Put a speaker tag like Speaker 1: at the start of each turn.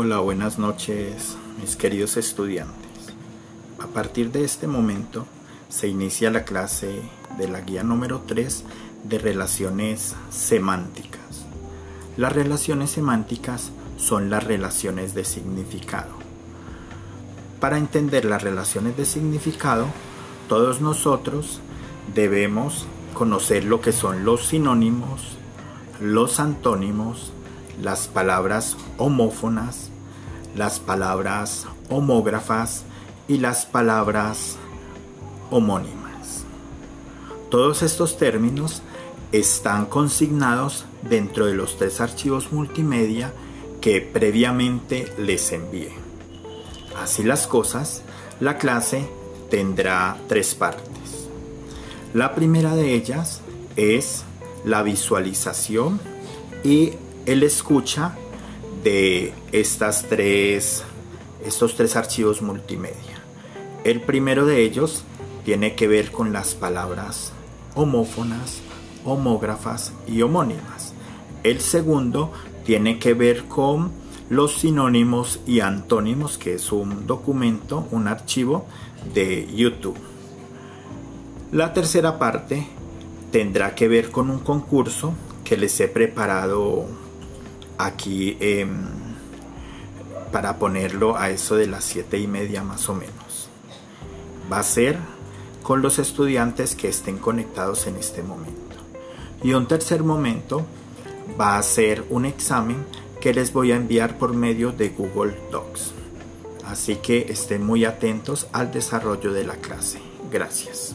Speaker 1: Hola, buenas noches, mis queridos estudiantes. A partir de este momento se inicia la clase de la guía número 3 de relaciones semánticas. Las relaciones semánticas son las relaciones de significado. Para entender las relaciones de significado, todos nosotros debemos conocer lo que son los sinónimos, los antónimos, las palabras homófonas, las palabras homógrafas y las palabras homónimas. Todos estos términos están consignados dentro de los tres archivos multimedia que previamente les envié. Así las cosas, la clase tendrá tres partes. La primera de ellas es la visualización y el escucha de estas tres, estos tres archivos multimedia. El primero de ellos tiene que ver con las palabras homófonas, homógrafas y homónimas. El segundo tiene que ver con los sinónimos y antónimos, que es un documento, un archivo de YouTube. La tercera parte tendrá que ver con un concurso que les he preparado aquí em, para ponerlo a eso de las siete y media más o menos. Va a ser con los estudiantes que estén conectados en este momento. Y un tercer momento va a ser un examen que les voy a enviar por medio de Google Docs. Así que estén muy atentos al desarrollo de la clase. Gracias.